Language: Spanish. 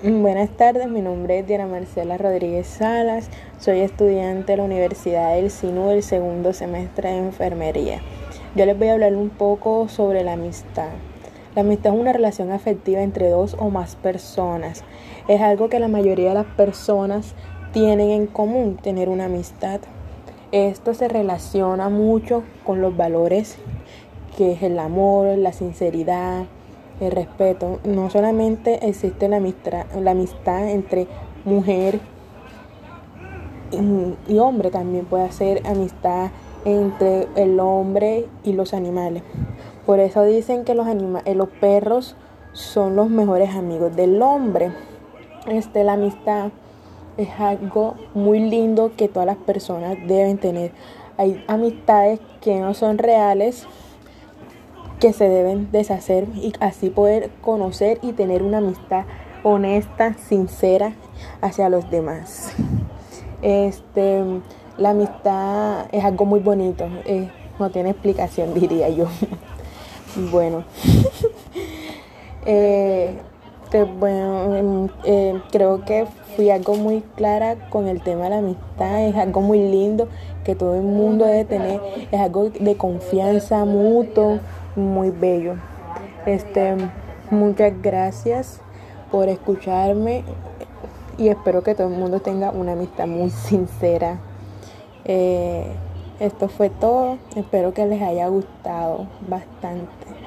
Buenas tardes, mi nombre es Diana Marcela Rodríguez Salas, soy estudiante de la Universidad del SINU del segundo semestre de enfermería. Yo les voy a hablar un poco sobre la amistad. La amistad es una relación afectiva entre dos o más personas. Es algo que la mayoría de las personas tienen en común, tener una amistad. Esto se relaciona mucho con los valores que es el amor, la sinceridad, el respeto. No solamente existe la amistad, la amistad entre mujer y, hombre, también puede ser amistad entre el hombre y los animales. Por eso dicen que los, eh, los perros son los mejores amigos del hombre. Este, la amistad es algo muy lindo que todas las personas deben tener. Hay amistades que no son reales, que se deben deshacer y así poder conocer y tener una amistad honesta, sincera hacia los demás. Este, la amistad es algo muy bonito, eh, no tiene explicación, diría yo. bueno, eh, bueno eh, creo que fui algo muy clara con el tema de la amistad, es algo muy lindo que todo el mundo debe tener, es algo de confianza mutuo muy bello. Este, muchas gracias por escucharme y espero que todo el mundo tenga una amistad muy sincera. Eh, esto fue todo. Espero que les haya gustado bastante.